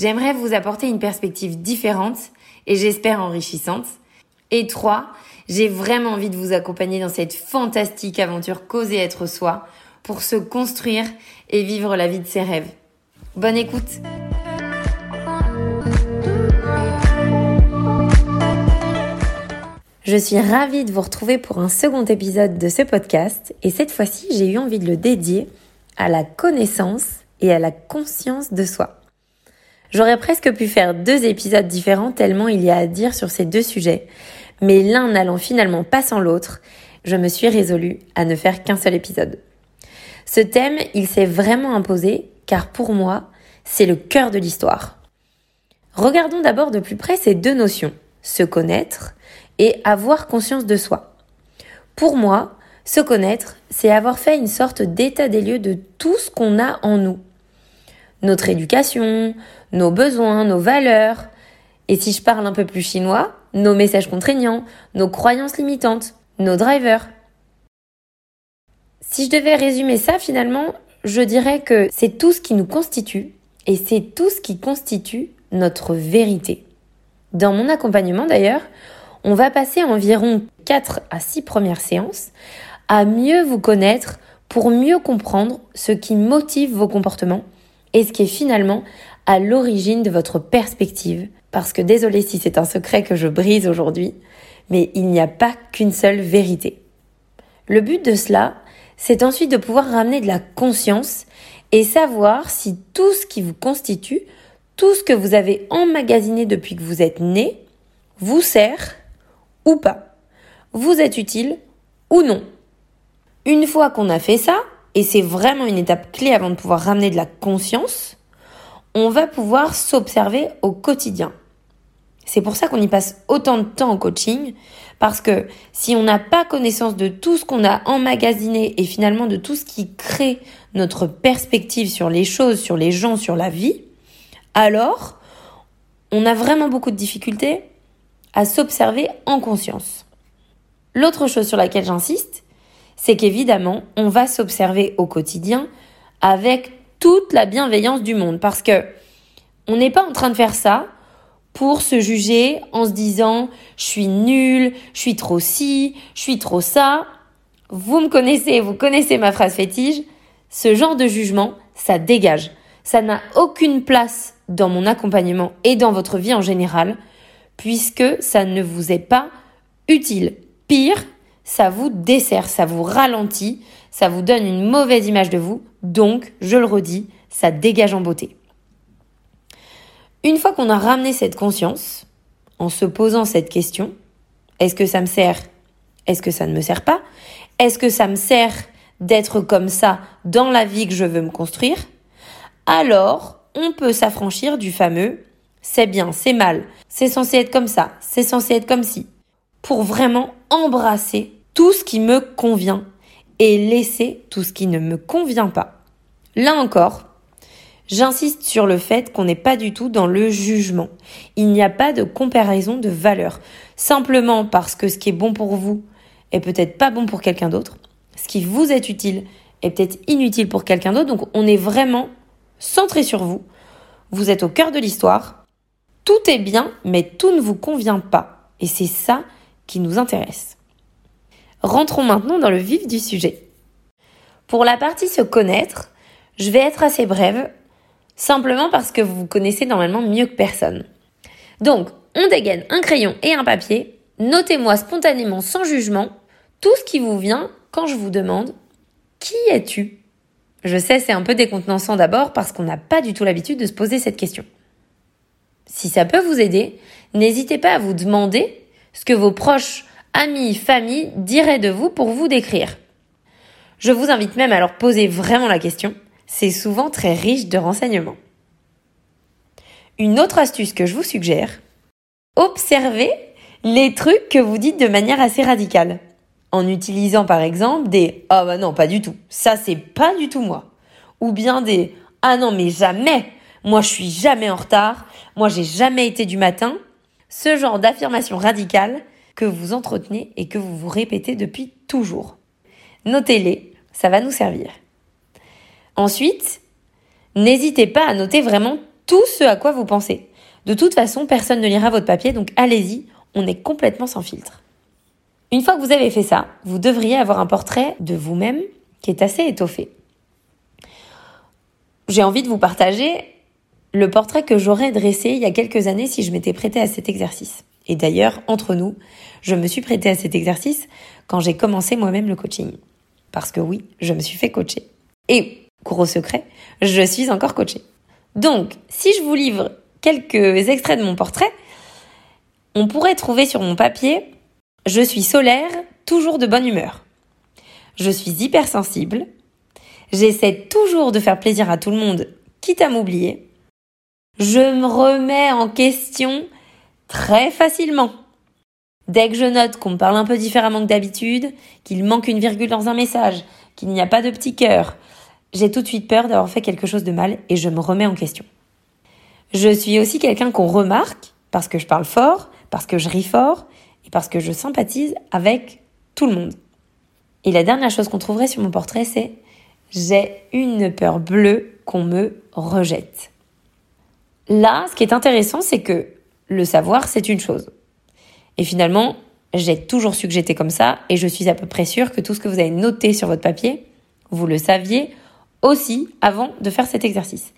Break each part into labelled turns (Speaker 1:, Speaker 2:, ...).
Speaker 1: J'aimerais vous apporter une perspective différente et j'espère enrichissante. Et 3. J'ai vraiment envie de vous accompagner dans cette fantastique aventure causer être soi pour se construire et vivre la vie de ses rêves. Bonne écoute Je suis ravie de vous retrouver pour un second épisode de ce podcast et cette fois-ci j'ai eu envie de le dédier à la connaissance et à la conscience de soi. J'aurais presque pu faire deux épisodes différents tellement il y a à dire sur ces deux sujets, mais l'un n'allant finalement pas sans l'autre, je me suis résolue à ne faire qu'un seul épisode. Ce thème, il s'est vraiment imposé car pour moi, c'est le cœur de l'histoire. Regardons d'abord de plus près ces deux notions, se connaître et avoir conscience de soi. Pour moi, se connaître, c'est avoir fait une sorte d'état des lieux de tout ce qu'on a en nous. Notre éducation, nos besoins, nos valeurs, et si je parle un peu plus chinois, nos messages contraignants, nos croyances limitantes, nos drivers. Si je devais résumer ça finalement, je dirais que c'est tout ce qui nous constitue et c'est tout ce qui constitue notre vérité. Dans mon accompagnement d'ailleurs, on va passer environ 4 à 6 premières séances à mieux vous connaître pour mieux comprendre ce qui motive vos comportements et ce qui est finalement à l'origine de votre perspective. Parce que désolé si c'est un secret que je brise aujourd'hui, mais il n'y a pas qu'une seule vérité. Le but de cela, c'est ensuite de pouvoir ramener de la conscience et savoir si tout ce qui vous constitue, tout ce que vous avez emmagasiné depuis que vous êtes né, vous sert ou pas. Vous êtes utile ou non. Une fois qu'on a fait ça, et c'est vraiment une étape clé avant de pouvoir ramener de la conscience, on va pouvoir s'observer au quotidien. C'est pour ça qu'on y passe autant de temps en coaching, parce que si on n'a pas connaissance de tout ce qu'on a emmagasiné et finalement de tout ce qui crée notre perspective sur les choses, sur les gens, sur la vie, alors on a vraiment beaucoup de difficultés à s'observer en conscience. L'autre chose sur laquelle j'insiste, c'est qu'évidemment, on va s'observer au quotidien avec toute la bienveillance du monde parce que on n'est pas en train de faire ça pour se juger en se disant je suis nul, je suis trop ci, je suis trop ça. Vous me connaissez, vous connaissez ma phrase fétiche. Ce genre de jugement, ça dégage. Ça n'a aucune place dans mon accompagnement et dans votre vie en général, puisque ça ne vous est pas utile. Pire, ça vous dessert, ça vous ralentit, ça vous donne une mauvaise image de vous, donc, je le redis, ça dégage en beauté. Une fois qu'on a ramené cette conscience, en se posant cette question, est-ce que ça me sert? Est-ce que ça ne me sert pas? Est-ce que ça me sert d'être comme ça dans la vie que je veux me construire? Alors, on peut s'affranchir du fameux c'est bien, c'est mal, c'est censé être comme ça, c'est censé être comme ci, pour vraiment embrasser tout ce qui me convient et laisser tout ce qui ne me convient pas. Là encore, j'insiste sur le fait qu'on n'est pas du tout dans le jugement. Il n'y a pas de comparaison de valeur. Simplement parce que ce qui est bon pour vous est peut-être pas bon pour quelqu'un d'autre. Ce qui vous est utile est peut-être inutile pour quelqu'un d'autre. Donc on est vraiment centré sur vous. Vous êtes au cœur de l'histoire. Tout est bien, mais tout ne vous convient pas. Et c'est ça qui nous intéresse. Rentrons maintenant dans le vif du sujet. Pour la partie se connaître, je vais être assez brève, simplement parce que vous vous connaissez normalement mieux que personne. Donc, on dégaine un crayon et un papier, notez-moi spontanément sans jugement tout ce qui vous vient quand je vous demande Qui es-tu? Je sais, c'est un peu décontenançant d'abord parce qu'on n'a pas du tout l'habitude de se poser cette question. Si ça peut vous aider, n'hésitez pas à vous demander ce que vos proches amis, famille diraient de vous pour vous décrire Je vous invite même à leur poser vraiment la question. C'est souvent très riche de renseignements. une autre astuce que je vous suggère, observez les trucs que vous dites de manière assez radicale. En utilisant par exemple des Ah bah non, pas du tout. Ça c'est pas du tout moi. Ou bien des Ah non, mais jamais. Moi je suis jamais en retard. Moi j'ai jamais été du matin. Ce genre d'affirmation radicale vous entretenez et que vous vous répétez depuis toujours. Notez-les, ça va nous servir. Ensuite, n'hésitez pas à noter vraiment tout ce à quoi vous pensez. De toute façon, personne ne lira votre papier, donc allez-y, on est complètement sans filtre. Une fois que vous avez fait ça, vous devriez avoir un portrait de vous-même qui est assez étoffé. J'ai envie de vous partager le portrait que j'aurais dressé il y a quelques années si je m'étais prêtée à cet exercice. Et d'ailleurs, entre nous, je me suis prêtée à cet exercice quand j'ai commencé moi-même le coaching. Parce que oui, je me suis fait coacher. Et, gros secret, je suis encore coachée. Donc, si je vous livre quelques extraits de mon portrait, on pourrait trouver sur mon papier Je suis solaire, toujours de bonne humeur. Je suis hypersensible. J'essaie toujours de faire plaisir à tout le monde, quitte à m'oublier. Je me remets en question très facilement. Dès que je note qu'on me parle un peu différemment que d'habitude, qu'il manque une virgule dans un message, qu'il n'y a pas de petit cœur, j'ai tout de suite peur d'avoir fait quelque chose de mal et je me remets en question. Je suis aussi quelqu'un qu'on remarque parce que je parle fort, parce que je ris fort et parce que je sympathise avec tout le monde. Et la dernière chose qu'on trouverait sur mon portrait, c'est j'ai une peur bleue qu'on me rejette. Là, ce qui est intéressant, c'est que le savoir, c'est une chose. Et finalement, j'ai toujours su que j'étais comme ça et je suis à peu près sûre que tout ce que vous avez noté sur votre papier, vous le saviez aussi avant de faire cet exercice.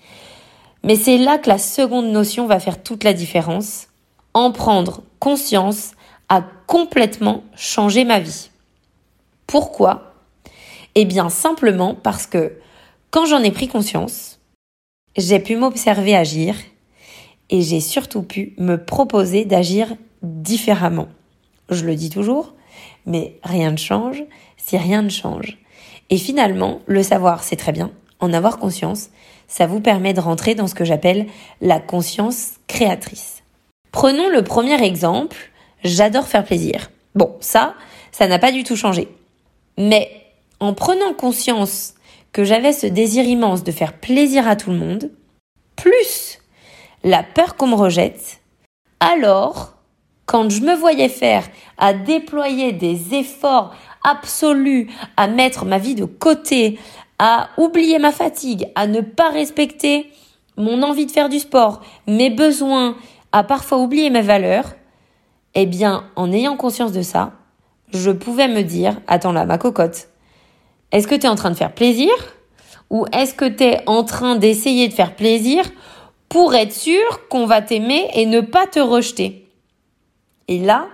Speaker 1: Mais c'est là que la seconde notion va faire toute la différence. En prendre conscience a complètement changé ma vie. Pourquoi? Eh bien simplement parce que quand j'en ai pris conscience, j'ai pu m'observer agir et j'ai surtout pu me proposer d'agir différemment. Je le dis toujours, mais rien ne change si rien ne change. Et finalement, le savoir, c'est très bien. En avoir conscience, ça vous permet de rentrer dans ce que j'appelle la conscience créatrice. Prenons le premier exemple. J'adore faire plaisir. Bon, ça, ça n'a pas du tout changé. Mais en prenant conscience que j'avais ce désir immense de faire plaisir à tout le monde, plus la peur qu'on me rejette, alors quand je me voyais faire à déployer des efforts absolus, à mettre ma vie de côté, à oublier ma fatigue, à ne pas respecter mon envie de faire du sport, mes besoins, à parfois oublier mes valeurs, eh bien, en ayant conscience de ça, je pouvais me dire, attends là, ma cocotte, est-ce que tu es en train de faire plaisir? Ou est-ce que tu es en train d'essayer de faire plaisir? Pour être sûr qu'on va t'aimer et ne pas te rejeter et là,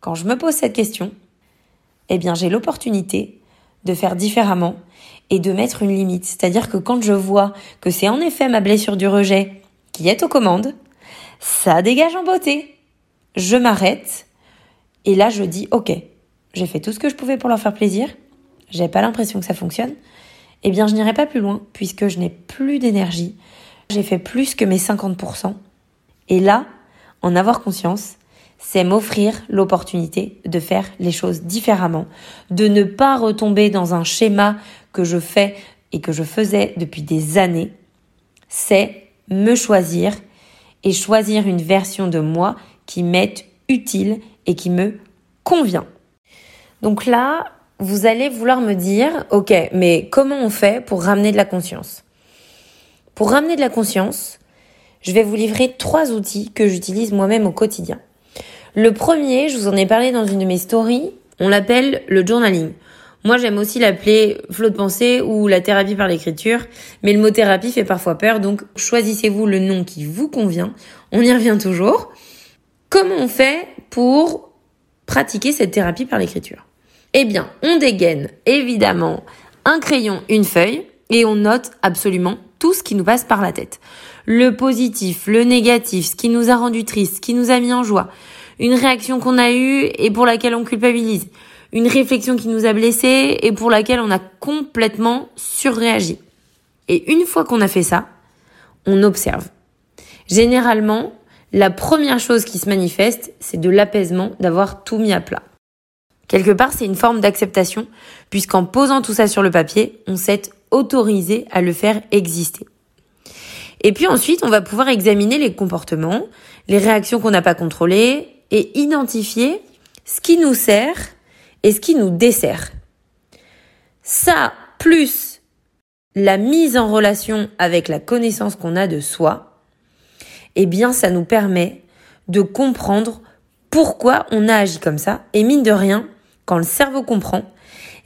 Speaker 1: quand je me pose cette question, eh bien, j'ai l'opportunité de faire différemment et de mettre une limite. C'est-à-dire que quand je vois que c'est en effet ma blessure du rejet qui est aux commandes, ça dégage en beauté. Je m'arrête et là je dis ok, j'ai fait tout ce que je pouvais pour leur faire plaisir, j'ai pas l'impression que ça fonctionne, eh bien je n'irai pas plus loin puisque je n'ai plus d'énergie, j'ai fait plus que mes 50%. Et là, en avoir conscience, c'est m'offrir l'opportunité de faire les choses différemment, de ne pas retomber dans un schéma que je fais et que je faisais depuis des années. C'est me choisir et choisir une version de moi qui m'est utile et qui me convient. Donc là, vous allez vouloir me dire, ok, mais comment on fait pour ramener de la conscience? Pour ramener de la conscience, je vais vous livrer trois outils que j'utilise moi-même au quotidien. Le premier, je vous en ai parlé dans une de mes stories, on l'appelle le journaling. Moi, j'aime aussi l'appeler flot de pensée ou la thérapie par l'écriture, mais le mot thérapie fait parfois peur, donc choisissez-vous le nom qui vous convient. On y revient toujours. Comment on fait pour pratiquer cette thérapie par l'écriture? Eh bien, on dégaine évidemment un crayon, une feuille, et on note absolument tout ce qui nous passe par la tête. Le positif, le négatif, ce qui nous a rendu triste, ce qui nous a mis en joie, une réaction qu'on a eue et pour laquelle on culpabilise, une réflexion qui nous a blessés et pour laquelle on a complètement surréagi. Et une fois qu'on a fait ça, on observe. Généralement, la première chose qui se manifeste, c'est de l'apaisement, d'avoir tout mis à plat. Quelque part, c'est une forme d'acceptation, puisqu'en posant tout ça sur le papier, on s'est autorisé à le faire exister. Et puis ensuite, on va pouvoir examiner les comportements, les réactions qu'on n'a pas contrôlées, et identifier ce qui nous sert et ce qui nous dessert. Ça, plus la mise en relation avec la connaissance qu'on a de soi, eh bien, ça nous permet de comprendre pourquoi on a agi comme ça. Et mine de rien, quand le cerveau comprend,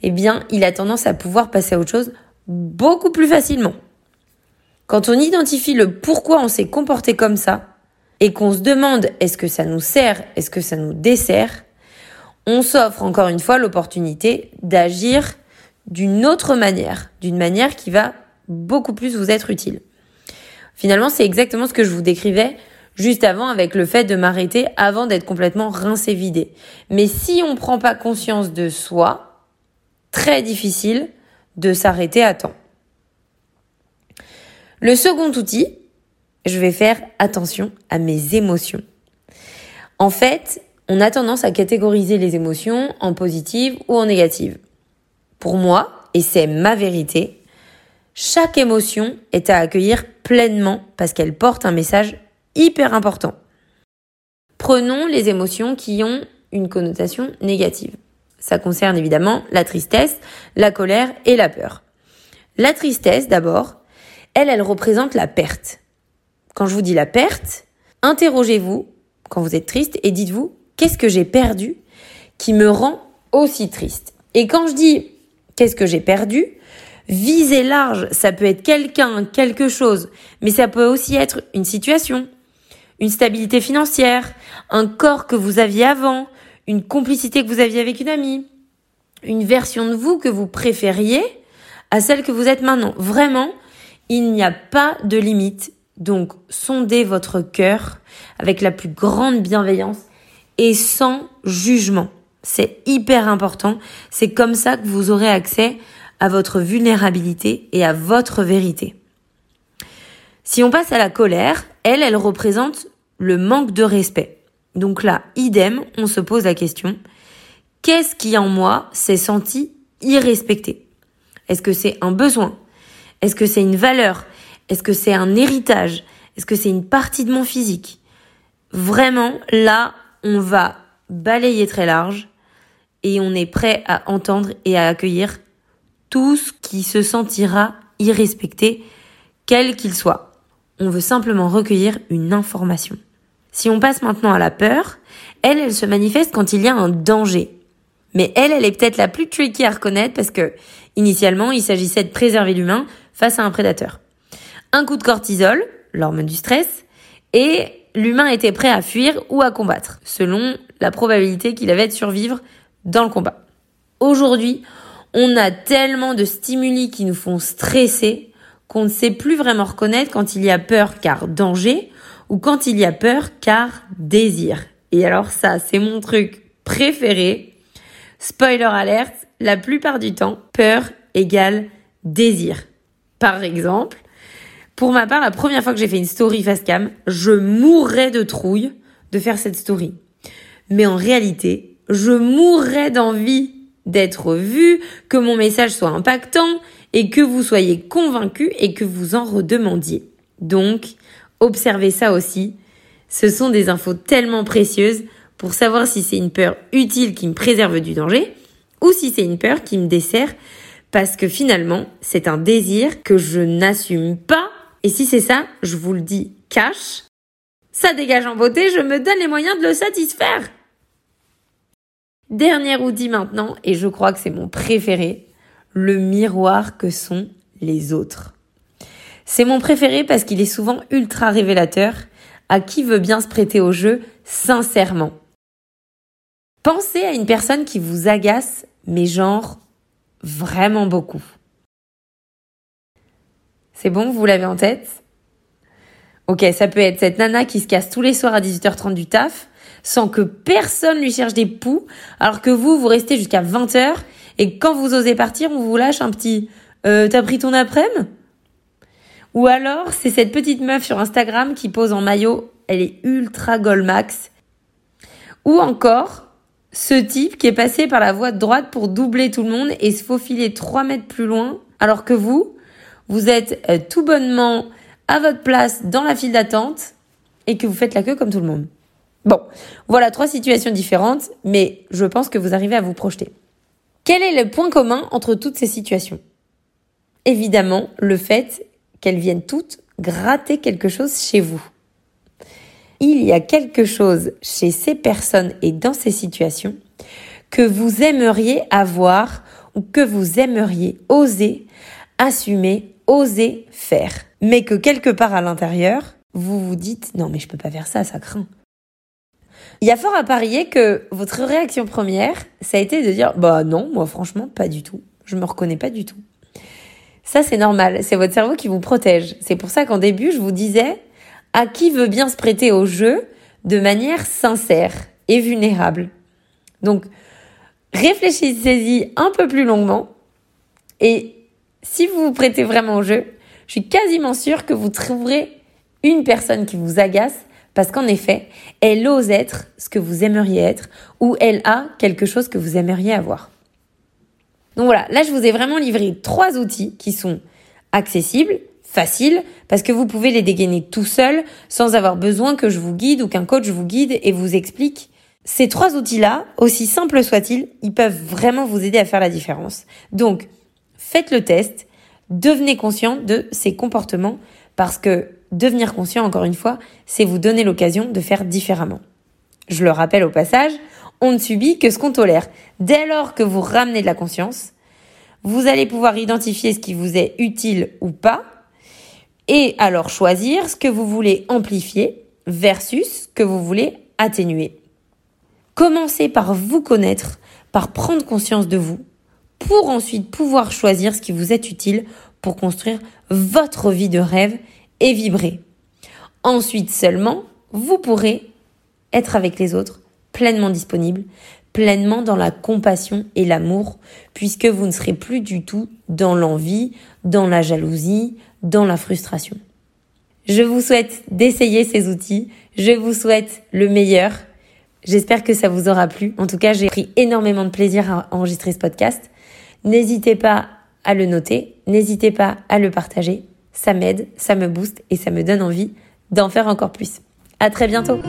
Speaker 1: eh bien, il a tendance à pouvoir passer à autre chose beaucoup plus facilement. Quand on identifie le pourquoi on s'est comporté comme ça, et qu'on se demande est-ce que ça nous sert, est-ce que ça nous dessert, on s'offre encore une fois l'opportunité d'agir d'une autre manière, d'une manière qui va beaucoup plus vous être utile. Finalement, c'est exactement ce que je vous décrivais juste avant avec le fait de m'arrêter avant d'être complètement rincé vidé. Mais si on ne prend pas conscience de soi, très difficile de s'arrêter à temps. Le second outil, je vais faire attention à mes émotions. En fait, on a tendance à catégoriser les émotions en positives ou en négatives. Pour moi, et c'est ma vérité, chaque émotion est à accueillir pleinement parce qu'elle porte un message hyper important. Prenons les émotions qui ont une connotation négative. Ça concerne évidemment la tristesse, la colère et la peur. La tristesse, d'abord, elle, elle représente la perte. Quand je vous dis la perte, interrogez-vous quand vous êtes triste et dites-vous qu'est-ce que j'ai perdu qui me rend aussi triste? Et quand je dis qu'est-ce que j'ai perdu, visez large, ça peut être quelqu'un, quelque chose, mais ça peut aussi être une situation, une stabilité financière, un corps que vous aviez avant, une complicité que vous aviez avec une amie, une version de vous que vous préfériez à celle que vous êtes maintenant. Vraiment, il n'y a pas de limite donc, sondez votre cœur avec la plus grande bienveillance et sans jugement. C'est hyper important. C'est comme ça que vous aurez accès à votre vulnérabilité et à votre vérité. Si on passe à la colère, elle, elle représente le manque de respect. Donc là, idem, on se pose la question, qu'est-ce qui en moi s'est senti irrespecté? Est-ce que c'est un besoin? Est-ce que c'est une valeur? Est-ce que c'est un héritage? Est-ce que c'est une partie de mon physique? Vraiment, là, on va balayer très large et on est prêt à entendre et à accueillir tout ce qui se sentira irrespecté, quel qu'il soit. On veut simplement recueillir une information. Si on passe maintenant à la peur, elle, elle se manifeste quand il y a un danger. Mais elle, elle est peut-être la plus tricky à reconnaître parce que, initialement, il s'agissait de préserver l'humain face à un prédateur un coup de cortisol, l'hormone du stress, et l'humain était prêt à fuir ou à combattre, selon la probabilité qu'il avait de survivre dans le combat. Aujourd'hui, on a tellement de stimuli qui nous font stresser qu'on ne sait plus vraiment reconnaître quand il y a peur car danger ou quand il y a peur car désir. Et alors ça, c'est mon truc préféré. Spoiler alert, la plupart du temps, peur égale désir. Par exemple, pour ma part, la première fois que j'ai fait une story facecam, je mourrais de trouille de faire cette story. Mais en réalité, je mourrais d'envie d'être vue, que mon message soit impactant et que vous soyez convaincu et que vous en redemandiez. Donc, observez ça aussi. Ce sont des infos tellement précieuses pour savoir si c'est une peur utile qui me préserve du danger ou si c'est une peur qui me dessert parce que finalement, c'est un désir que je n'assume pas et si c'est ça, je vous le dis cash, ça dégage en beauté, je me donne les moyens de le satisfaire. Dernier outil maintenant, et je crois que c'est mon préféré, le miroir que sont les autres. C'est mon préféré parce qu'il est souvent ultra révélateur à qui veut bien se prêter au jeu sincèrement. Pensez à une personne qui vous agace, mais genre vraiment beaucoup. C'est bon, vous l'avez en tête? Ok, ça peut être cette nana qui se casse tous les soirs à 18h30 du taf, sans que personne lui cherche des poux, alors que vous, vous restez jusqu'à 20h, et quand vous osez partir, on vous lâche un petit euh, « t'as pris ton après-midi » Ou alors, c'est cette petite meuf sur Instagram qui pose en maillot, elle est ultra Golmax. Ou encore, ce type qui est passé par la voie de droite pour doubler tout le monde et se faufiler 3 mètres plus loin, alors que vous, vous êtes euh, tout bonnement à votre place dans la file d'attente et que vous faites la queue comme tout le monde. Bon, voilà trois situations différentes, mais je pense que vous arrivez à vous projeter. Quel est le point commun entre toutes ces situations? Évidemment, le fait qu'elles viennent toutes gratter quelque chose chez vous. Il y a quelque chose chez ces personnes et dans ces situations que vous aimeriez avoir ou que vous aimeriez oser assumer, oser faire. Mais que quelque part à l'intérieur, vous vous dites non mais je peux pas faire ça, ça craint. Il y a fort à parier que votre réaction première, ça a été de dire bah non, moi franchement pas du tout. Je me reconnais pas du tout. Ça c'est normal, c'est votre cerveau qui vous protège. C'est pour ça qu'en début, je vous disais à qui veut bien se prêter au jeu de manière sincère et vulnérable. Donc réfléchissez-y un peu plus longuement et si vous vous prêtez vraiment au jeu, je suis quasiment sûre que vous trouverez une personne qui vous agace parce qu'en effet, elle ose être ce que vous aimeriez être ou elle a quelque chose que vous aimeriez avoir. Donc voilà, là je vous ai vraiment livré trois outils qui sont accessibles, faciles, parce que vous pouvez les dégainer tout seul sans avoir besoin que je vous guide ou qu'un coach vous guide et vous explique. Ces trois outils-là, aussi simples soient-ils, ils peuvent vraiment vous aider à faire la différence. Donc, faites le test, devenez conscient de ces comportements parce que devenir conscient, encore une fois, c'est vous donner l'occasion de faire différemment. Je le rappelle au passage, on ne subit que ce qu'on tolère. Dès lors que vous ramenez de la conscience, vous allez pouvoir identifier ce qui vous est utile ou pas, et alors choisir ce que vous voulez amplifier versus ce que vous voulez atténuer. Commencez par vous connaître, par prendre conscience de vous, pour ensuite pouvoir choisir ce qui vous est utile pour construire votre vie de rêve et vibrer. Ensuite seulement, vous pourrez être avec les autres, pleinement disponible, pleinement dans la compassion et l'amour, puisque vous ne serez plus du tout dans l'envie, dans la jalousie, dans la frustration. Je vous souhaite d'essayer ces outils, je vous souhaite le meilleur. J'espère que ça vous aura plu. En tout cas, j'ai pris énormément de plaisir à enregistrer ce podcast. N'hésitez pas à le noter, n'hésitez pas à le partager ça m'aide, ça me booste et ça me donne envie d'en faire encore plus. À très bientôt!